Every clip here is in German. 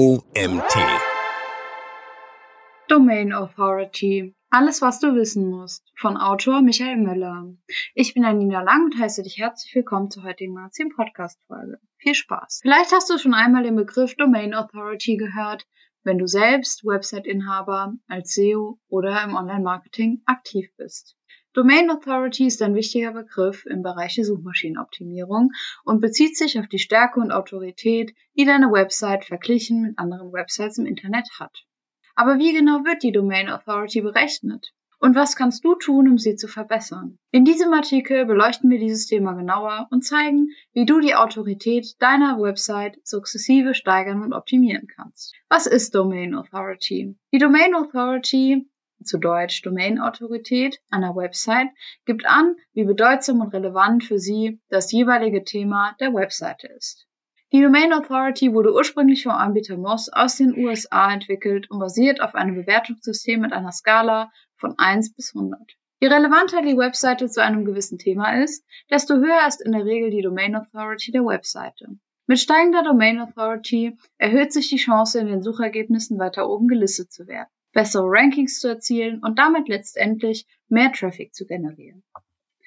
OMT. Domain Authority. Alles, was du wissen musst. Von Autor Michael Müller. Ich bin Anina Lang und heiße dich herzlich willkommen zur heutigen Magazin Podcast Folge. Viel Spaß. Vielleicht hast du schon einmal den Begriff Domain Authority gehört, wenn du selbst Website-Inhaber als SEO oder im Online-Marketing aktiv bist. Domain Authority ist ein wichtiger Begriff im Bereich der Suchmaschinenoptimierung und bezieht sich auf die Stärke und Autorität, die deine Website verglichen mit anderen Websites im Internet hat. Aber wie genau wird die Domain Authority berechnet? Und was kannst du tun, um sie zu verbessern? In diesem Artikel beleuchten wir dieses Thema genauer und zeigen, wie du die Autorität deiner Website sukzessive steigern und optimieren kannst. Was ist Domain Authority? Die Domain Authority zu Deutsch Domain-Autorität einer Website, gibt an, wie bedeutsam und relevant für sie das jeweilige Thema der Webseite ist. Die Domain Authority wurde ursprünglich vom Anbieter Moz aus den USA entwickelt und basiert auf einem Bewertungssystem mit einer Skala von 1 bis 100. Je relevanter die Webseite zu einem gewissen Thema ist, desto höher ist in der Regel die Domain Authority der Webseite. Mit steigender Domain Authority erhöht sich die Chance, in den Suchergebnissen weiter oben gelistet zu werden bessere Rankings zu erzielen und damit letztendlich mehr Traffic zu generieren.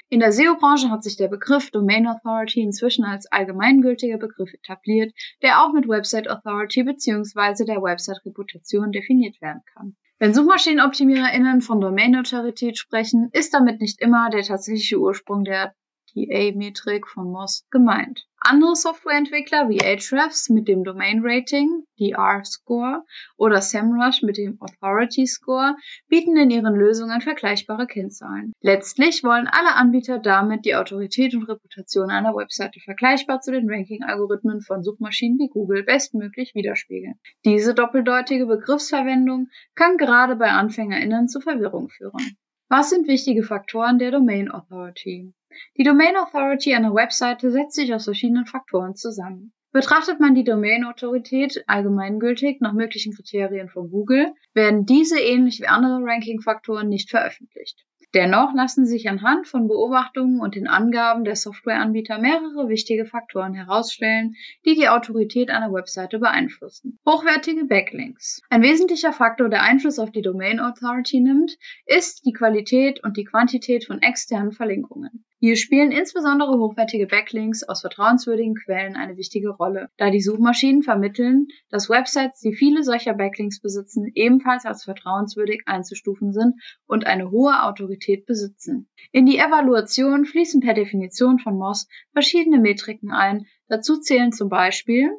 In der SEO-Branche hat sich der Begriff Domain Authority inzwischen als allgemeingültiger Begriff etabliert, der auch mit Website Authority bzw. der Website-Reputation definiert werden kann. Wenn SuchmaschinenoptimiererInnen von Domain-Autorität sprechen, ist damit nicht immer der tatsächliche Ursprung der TA-Metrik von Moz gemeint. Andere Softwareentwickler wie Ahrefs mit dem Domain Rating, DR-Score oder SEMrush mit dem Authority Score bieten in ihren Lösungen vergleichbare Kennzahlen. Letztlich wollen alle Anbieter damit die Autorität und Reputation einer Webseite vergleichbar zu den Ranking-Algorithmen von Suchmaschinen wie Google bestmöglich widerspiegeln. Diese doppeldeutige Begriffsverwendung kann gerade bei AnfängerInnen zu Verwirrung führen. Was sind wichtige Faktoren der Domain Authority? Die Domain Authority einer Webseite setzt sich aus verschiedenen Faktoren zusammen. Betrachtet man die Domain-Autorität allgemeingültig nach möglichen Kriterien von Google, werden diese ähnlich wie andere Ranking-Faktoren nicht veröffentlicht. Dennoch lassen sich anhand von Beobachtungen und den Angaben der Softwareanbieter mehrere wichtige Faktoren herausstellen, die die Autorität einer Webseite beeinflussen. Hochwertige Backlinks. Ein wesentlicher Faktor, der Einfluss auf die Domain Authority nimmt, ist die Qualität und die Quantität von externen Verlinkungen. Hier spielen insbesondere hochwertige Backlinks aus vertrauenswürdigen Quellen eine wichtige Rolle, da die Suchmaschinen vermitteln, dass Websites, die viele solcher Backlinks besitzen, ebenfalls als vertrauenswürdig einzustufen sind und eine hohe Autorität besitzen. In die Evaluation fließen per Definition von Moss verschiedene Metriken ein. Dazu zählen zum Beispiel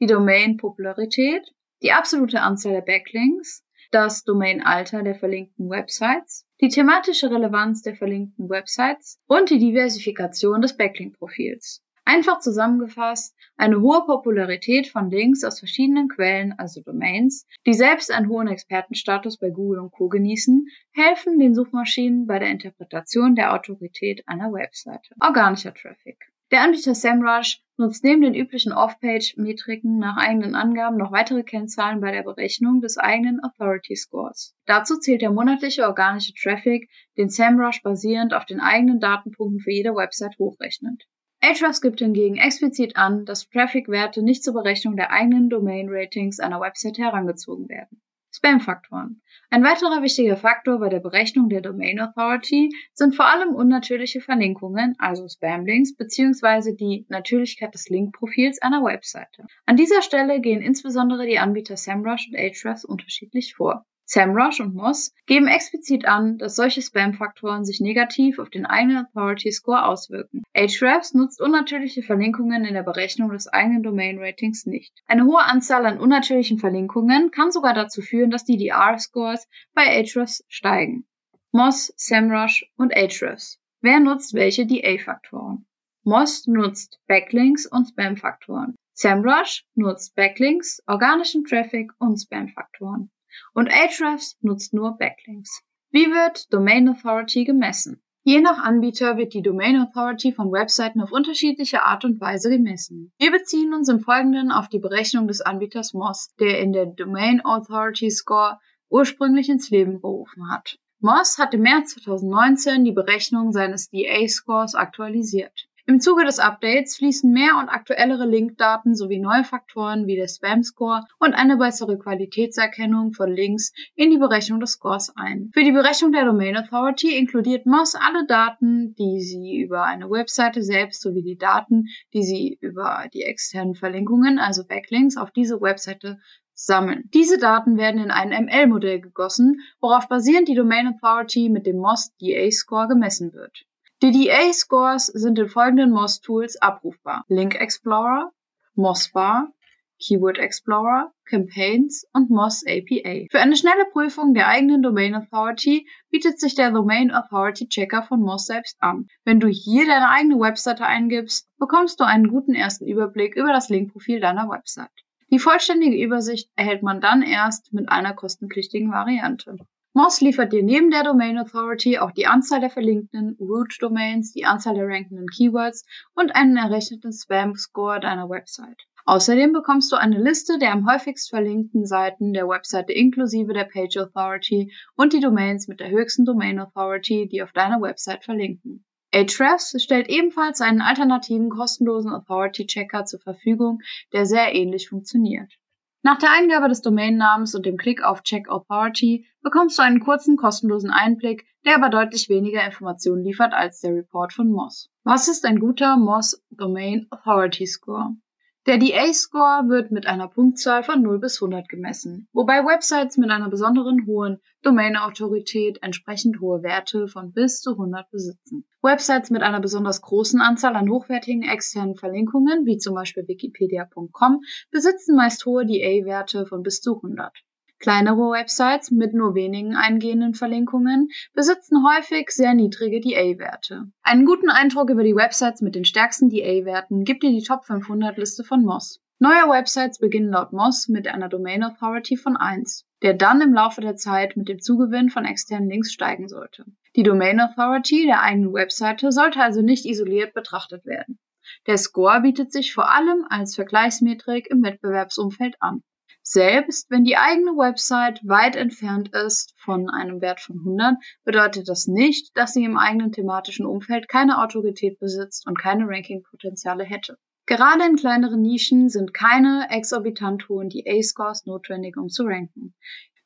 die Domain-Popularität, die absolute Anzahl der Backlinks, das Domain-Alter der verlinkten Websites, die thematische Relevanz der verlinkten Websites und die Diversifikation des Backlink-Profils. Einfach zusammengefasst, eine hohe Popularität von Links aus verschiedenen Quellen, also Domains, die selbst einen hohen Expertenstatus bei Google und Co. genießen, helfen den Suchmaschinen bei der Interpretation der Autorität einer Webseite. Organischer Traffic. Der Anbieter SEMrush nutzt neben den üblichen Off-Page-Metriken nach eigenen Angaben noch weitere Kennzahlen bei der Berechnung des eigenen Authority Scores. Dazu zählt der monatliche organische Traffic, den SEMrush basierend auf den eigenen Datenpunkten für jede Website hochrechnet. Ahrefs gibt hingegen explizit an, dass Traffic-Werte nicht zur Berechnung der eigenen Domain-Ratings einer Website herangezogen werden. Spam-Faktoren. Ein weiterer wichtiger Faktor bei der Berechnung der Domain Authority sind vor allem unnatürliche Verlinkungen, also Spam-Links, bzw. die Natürlichkeit des Linkprofils einer Webseite. An dieser Stelle gehen insbesondere die Anbieter SEMrush und Ahrefs unterschiedlich vor. SEMrush und Moz geben explizit an, dass solche Spam-Faktoren sich negativ auf den eigenen Authority Score auswirken. Ahrefs nutzt unnatürliche Verlinkungen in der Berechnung des eigenen Domain-Ratings nicht. Eine hohe Anzahl an unnatürlichen Verlinkungen kann sogar dazu führen, dass die DR-Scores bei Ahrefs steigen. Moz, SEMrush und Ahrefs. Wer nutzt welche DA-Faktoren? Moz nutzt Backlinks und Spam-Faktoren. SEMrush nutzt Backlinks, organischen Traffic und Spam-Faktoren. Und Ahrefs nutzt nur Backlinks. Wie wird Domain Authority gemessen? Je nach Anbieter wird die Domain Authority von Webseiten auf unterschiedliche Art und Weise gemessen. Wir beziehen uns im Folgenden auf die Berechnung des Anbieters Moz, der in der Domain Authority Score ursprünglich ins Leben gerufen hat. Moz hat im März 2019 die Berechnung seines DA-Scores aktualisiert. Im Zuge des Updates fließen mehr und aktuellere Linkdaten sowie neue Faktoren wie der Spam-Score und eine bessere Qualitätserkennung von Links in die Berechnung des Scores ein. Für die Berechnung der Domain Authority inkludiert Moz alle Daten, die sie über eine Webseite selbst sowie die Daten, die sie über die externen Verlinkungen, also Backlinks, auf diese Webseite sammeln. Diese Daten werden in ein ML-Modell gegossen, worauf basierend die Domain Authority mit dem MOS DA-Score gemessen wird. Die DA-Scores sind in folgenden MOS-Tools abrufbar. Link Explorer, MOSBar, Keyword Explorer, Campaigns und MOS APA. Für eine schnelle Prüfung der eigenen Domain Authority bietet sich der Domain Authority Checker von MOS selbst an. Wenn du hier deine eigene Webseite eingibst, bekommst du einen guten ersten Überblick über das Linkprofil deiner Website. Die vollständige Übersicht erhält man dann erst mit einer kostenpflichtigen Variante. Moz liefert dir neben der Domain Authority auch die Anzahl der verlinkten Root Domains, die Anzahl der rankenden Keywords und einen errechneten Spam Score deiner Website. Außerdem bekommst du eine Liste der am häufigst verlinkten Seiten der Webseite inklusive der Page Authority und die Domains mit der höchsten Domain Authority, die auf deiner Website verlinken. Ahrefs stellt ebenfalls einen alternativen kostenlosen Authority Checker zur Verfügung, der sehr ähnlich funktioniert. Nach der Eingabe des Domainnamens und dem Klick auf Check Authority bekommst du einen kurzen kostenlosen Einblick, der aber deutlich weniger Informationen liefert als der Report von Moz. Was ist ein guter Moz Domain Authority Score? Der DA-Score wird mit einer Punktzahl von 0 bis 100 gemessen, wobei Websites mit einer besonderen hohen Domain-Autorität entsprechend hohe Werte von bis zu 100 besitzen. Websites mit einer besonders großen Anzahl an hochwertigen externen Verlinkungen, wie zum Beispiel wikipedia.com, besitzen meist hohe DA-Werte von bis zu 100. Kleinere Websites mit nur wenigen eingehenden Verlinkungen besitzen häufig sehr niedrige DA-Werte. Einen guten Eindruck über die Websites mit den stärksten DA-Werten gibt dir die Top 500 Liste von Moz. Neue Websites beginnen laut Moz mit einer Domain Authority von 1, der dann im Laufe der Zeit mit dem Zugewinn von externen Links steigen sollte. Die Domain Authority der eigenen Webseite sollte also nicht isoliert betrachtet werden. Der Score bietet sich vor allem als Vergleichsmetrik im Wettbewerbsumfeld an. Selbst wenn die eigene Website weit entfernt ist von einem Wert von 100, bedeutet das nicht, dass sie im eigenen thematischen Umfeld keine Autorität besitzt und keine Rankingpotenziale hätte. Gerade in kleineren Nischen sind keine exorbitant hohen DA-Scores notwendig, um zu ranken.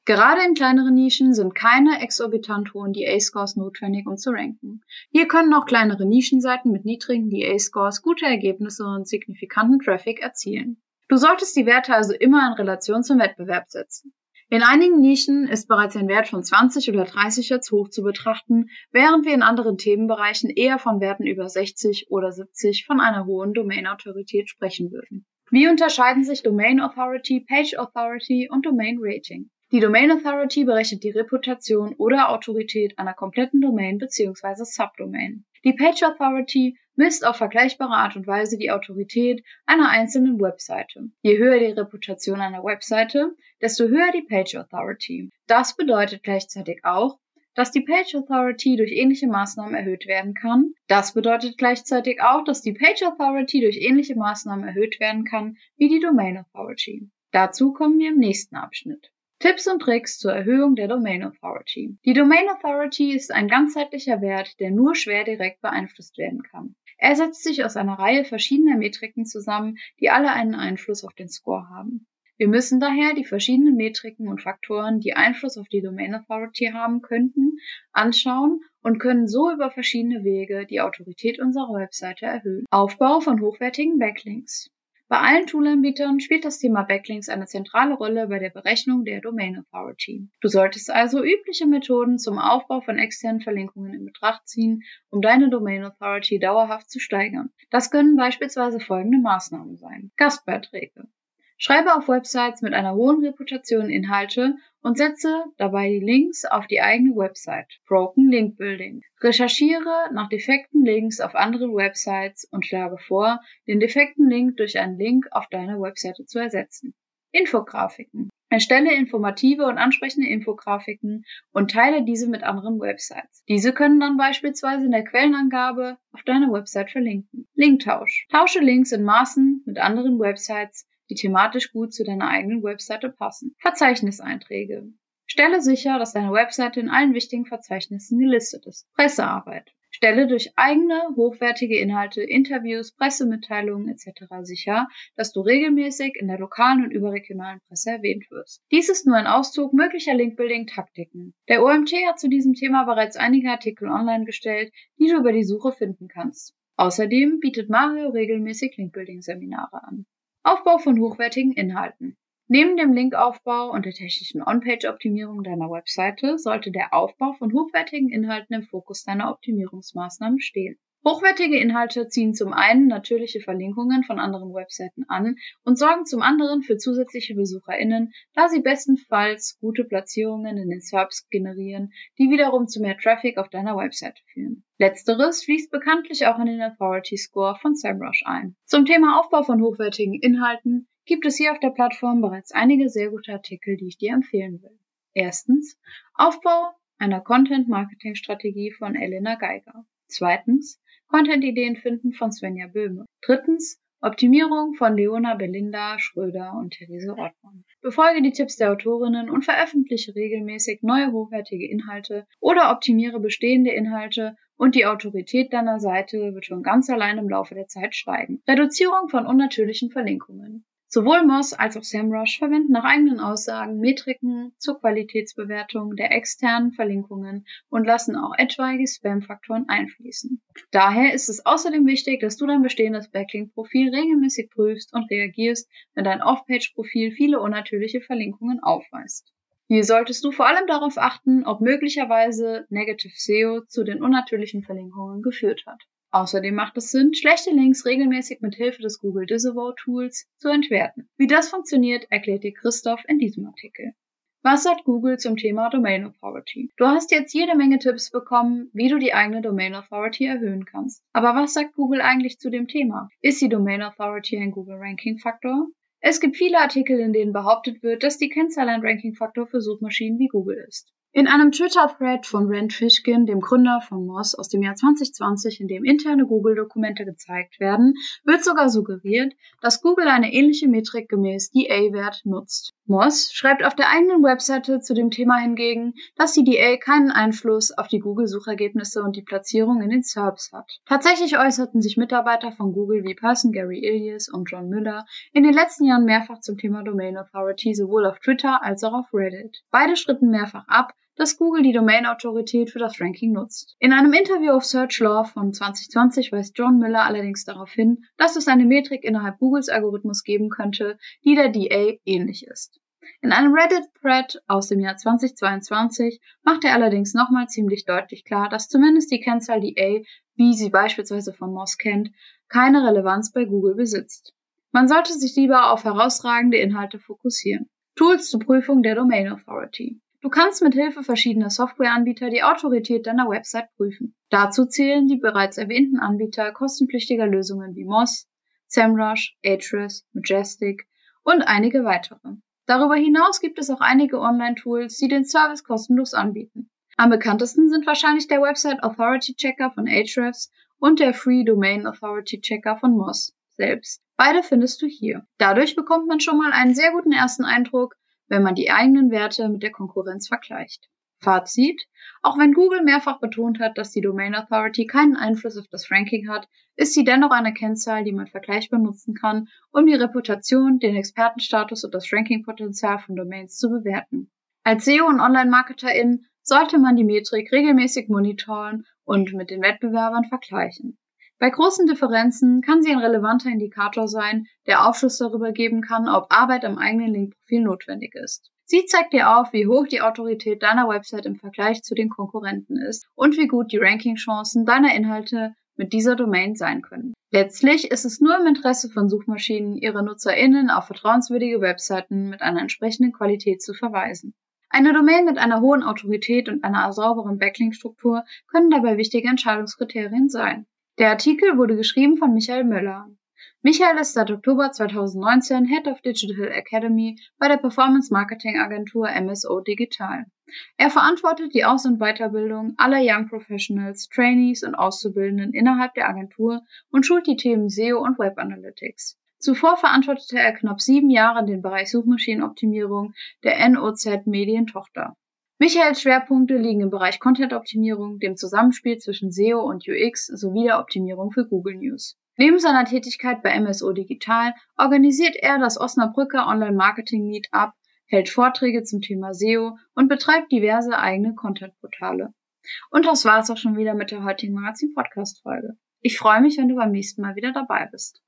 Gerade in kleineren Nischen sind keine exorbitant hohen DA-Scores notwendig, um zu ranken. Hier können auch kleinere Nischenseiten mit niedrigen DA-Scores gute Ergebnisse und signifikanten Traffic erzielen. Du solltest die Werte also immer in Relation zum Wettbewerb setzen. In einigen Nischen ist bereits ein Wert von 20 oder 30 als hoch zu betrachten, während wir in anderen Themenbereichen eher von Werten über 60 oder 70 von einer hohen Domain-Autorität sprechen würden. Wie unterscheiden sich Domain Authority, Page Authority und Domain Rating? Die Domain Authority berechnet die Reputation oder Autorität einer kompletten Domain bzw. Subdomain. Die Page Authority misst auf vergleichbare Art und Weise die Autorität einer einzelnen Webseite. Je höher die Reputation einer Webseite, desto höher die Page Authority. Das bedeutet gleichzeitig auch, dass die Page Authority durch ähnliche Maßnahmen erhöht werden kann. Das bedeutet gleichzeitig auch, dass die Page Authority durch ähnliche Maßnahmen erhöht werden kann wie die Domain Authority. Dazu kommen wir im nächsten Abschnitt. Tipps und Tricks zur Erhöhung der Domain Authority. Die Domain Authority ist ein ganzheitlicher Wert, der nur schwer direkt beeinflusst werden kann. Er setzt sich aus einer Reihe verschiedener Metriken zusammen, die alle einen Einfluss auf den Score haben. Wir müssen daher die verschiedenen Metriken und Faktoren, die Einfluss auf die Domain Authority haben könnten, anschauen und können so über verschiedene Wege die Autorität unserer Webseite erhöhen. Aufbau von hochwertigen Backlinks. Bei allen Toolanbietern spielt das Thema Backlinks eine zentrale Rolle bei der Berechnung der Domain Authority. Du solltest also übliche Methoden zum Aufbau von externen Verlinkungen in Betracht ziehen, um deine Domain Authority dauerhaft zu steigern. Das können beispielsweise folgende Maßnahmen sein. Gastbeiträge. Schreibe auf Websites mit einer hohen Reputation Inhalte und setze dabei die Links auf die eigene Website. Broken Link Building. Recherchiere nach defekten Links auf anderen Websites und schlage vor, den defekten Link durch einen Link auf deiner Webseite zu ersetzen. Infografiken. Erstelle informative und ansprechende Infografiken und teile diese mit anderen Websites. Diese können dann beispielsweise in der Quellenangabe auf deiner Website verlinken. Linktausch. Tausche Links in Maßen mit anderen Websites, die thematisch gut zu deiner eigenen Webseite passen. Verzeichniseinträge. Stelle sicher, dass deine Webseite in allen wichtigen Verzeichnissen gelistet ist. Pressearbeit. Stelle durch eigene, hochwertige Inhalte, Interviews, Pressemitteilungen etc. sicher, dass du regelmäßig in der lokalen und überregionalen Presse erwähnt wirst. Dies ist nur ein Auszug möglicher Linkbuilding-Taktiken. Der OMT hat zu diesem Thema bereits einige Artikel online gestellt, die du über die Suche finden kannst. Außerdem bietet Mario regelmäßig Linkbuilding-Seminare an. Aufbau von hochwertigen Inhalten. Neben dem Linkaufbau und der technischen On-Page-Optimierung deiner Webseite sollte der Aufbau von hochwertigen Inhalten im Fokus deiner Optimierungsmaßnahmen stehen. Hochwertige Inhalte ziehen zum einen natürliche Verlinkungen von anderen Webseiten an und sorgen zum anderen für zusätzliche BesucherInnen, da sie bestenfalls gute Platzierungen in den SERPs generieren, die wiederum zu mehr Traffic auf deiner Webseite führen. Letzteres fließt bekanntlich auch in den Authority Score von SEMrush ein. Zum Thema Aufbau von hochwertigen Inhalten gibt es hier auf der Plattform bereits einige sehr gute Artikel, die ich dir empfehlen will. Erstens Aufbau einer Content-Marketing-Strategie von Elena Geiger. Zweitens Content-Ideen finden von Svenja Böhme. Drittens Optimierung von Leona Belinda Schröder und Therese Rottmann. Befolge die Tipps der Autorinnen und veröffentliche regelmäßig neue hochwertige Inhalte oder optimiere bestehende Inhalte und die Autorität deiner Seite wird schon ganz allein im Laufe der Zeit steigen. Reduzierung von unnatürlichen Verlinkungen. Sowohl Moss als auch SEMrush verwenden nach eigenen Aussagen Metriken zur Qualitätsbewertung der externen Verlinkungen und lassen auch etwaige Spam-Faktoren einfließen. Daher ist es außerdem wichtig, dass du dein bestehendes Backlink-Profil regelmäßig prüfst und reagierst, wenn dein Off-Page-Profil viele unnatürliche Verlinkungen aufweist. Hier solltest du vor allem darauf achten, ob möglicherweise Negative SEO zu den unnatürlichen Verlinkungen geführt hat. Außerdem macht es Sinn, schlechte Links regelmäßig mit Hilfe des Google Disavow Tools zu entwerten. Wie das funktioniert, erklärt dir Christoph in diesem Artikel. Was sagt Google zum Thema Domain Authority? Du hast jetzt jede Menge Tipps bekommen, wie du die eigene Domain Authority erhöhen kannst. Aber was sagt Google eigentlich zu dem Thema? Ist die Domain Authority ein Google Ranking Faktor? Es gibt viele Artikel, in denen behauptet wird, dass die Kennzahl ein Ranking Faktor für Suchmaschinen wie Google ist. In einem Twitter-Thread von Rand Fishkin, dem Gründer von Moz aus dem Jahr 2020, in dem interne Google-Dokumente gezeigt werden, wird sogar suggeriert, dass Google eine ähnliche Metrik gemäß DA-Wert nutzt. Moz schreibt auf der eigenen Webseite zu dem Thema hingegen, dass die DA keinen Einfluss auf die Google-Suchergebnisse und die Platzierung in den SERPs hat. Tatsächlich äußerten sich Mitarbeiter von Google wie Person Gary Ilias und John Müller in den letzten Jahren mehrfach zum Thema Domain Authority sowohl auf Twitter als auch auf Reddit. Beide schritten mehrfach ab, dass Google die Domain-Autorität für das Ranking nutzt. In einem Interview auf Search Law von 2020 weist John Miller allerdings darauf hin, dass es eine Metrik innerhalb Googles Algorithmus geben könnte, die der DA ähnlich ist. In einem Reddit-Thread aus dem Jahr 2022 macht er allerdings nochmal ziemlich deutlich klar, dass zumindest die Kennzahl DA, wie sie beispielsweise von Moss kennt, keine Relevanz bei Google besitzt. Man sollte sich lieber auf herausragende Inhalte fokussieren. Tools zur Prüfung der Domain Authority. Du kannst mit Hilfe verschiedener Softwareanbieter die Autorität deiner Website prüfen. Dazu zählen die bereits erwähnten Anbieter kostenpflichtiger Lösungen wie Moz, SEMrush, Ahrefs, Majestic und einige weitere. Darüber hinaus gibt es auch einige Online-Tools, die den Service kostenlos anbieten. Am bekanntesten sind wahrscheinlich der Website Authority Checker von Ahrefs und der Free Domain Authority Checker von Moz selbst. Beide findest du hier. Dadurch bekommt man schon mal einen sehr guten ersten Eindruck, wenn man die eigenen Werte mit der Konkurrenz vergleicht. Fazit. Auch wenn Google mehrfach betont hat, dass die Domain Authority keinen Einfluss auf das Ranking hat, ist sie dennoch eine Kennzahl, die man vergleichbar nutzen kann, um die Reputation, den Expertenstatus und das Rankingpotenzial von Domains zu bewerten. Als SEO und Online-Marketerin sollte man die Metrik regelmäßig monitoren und mit den Wettbewerbern vergleichen. Bei großen Differenzen kann sie ein relevanter Indikator sein, der Aufschluss darüber geben kann, ob Arbeit am eigenen Linkprofil notwendig ist. Sie zeigt dir auf, wie hoch die Autorität deiner Website im Vergleich zu den Konkurrenten ist und wie gut die Rankingchancen deiner Inhalte mit dieser Domain sein können. Letztlich ist es nur im Interesse von Suchmaschinen, ihre NutzerInnen auf vertrauenswürdige Webseiten mit einer entsprechenden Qualität zu verweisen. Eine Domain mit einer hohen Autorität und einer sauberen Backlink-Struktur können dabei wichtige Entscheidungskriterien sein. Der Artikel wurde geschrieben von Michael Möller. Michael ist seit Oktober 2019 Head of Digital Academy bei der Performance Marketing Agentur MSO Digital. Er verantwortet die Aus- und Weiterbildung aller Young Professionals, Trainees und Auszubildenden innerhalb der Agentur und schult die Themen SEO und Web Analytics. Zuvor verantwortete er knapp sieben Jahre den Bereich Suchmaschinenoptimierung der NOZ Medientochter. Michaels Schwerpunkte liegen im Bereich Content-Optimierung, dem Zusammenspiel zwischen SEO und UX sowie der Optimierung für Google News. Neben seiner Tätigkeit bei MSO Digital organisiert er das Osnabrücker Online-Marketing Meetup, hält Vorträge zum Thema SEO und betreibt diverse eigene Content-Portale. Und das war es auch schon wieder mit der heutigen Magazin-Podcast-Folge. Ich freue mich, wenn du beim nächsten Mal wieder dabei bist.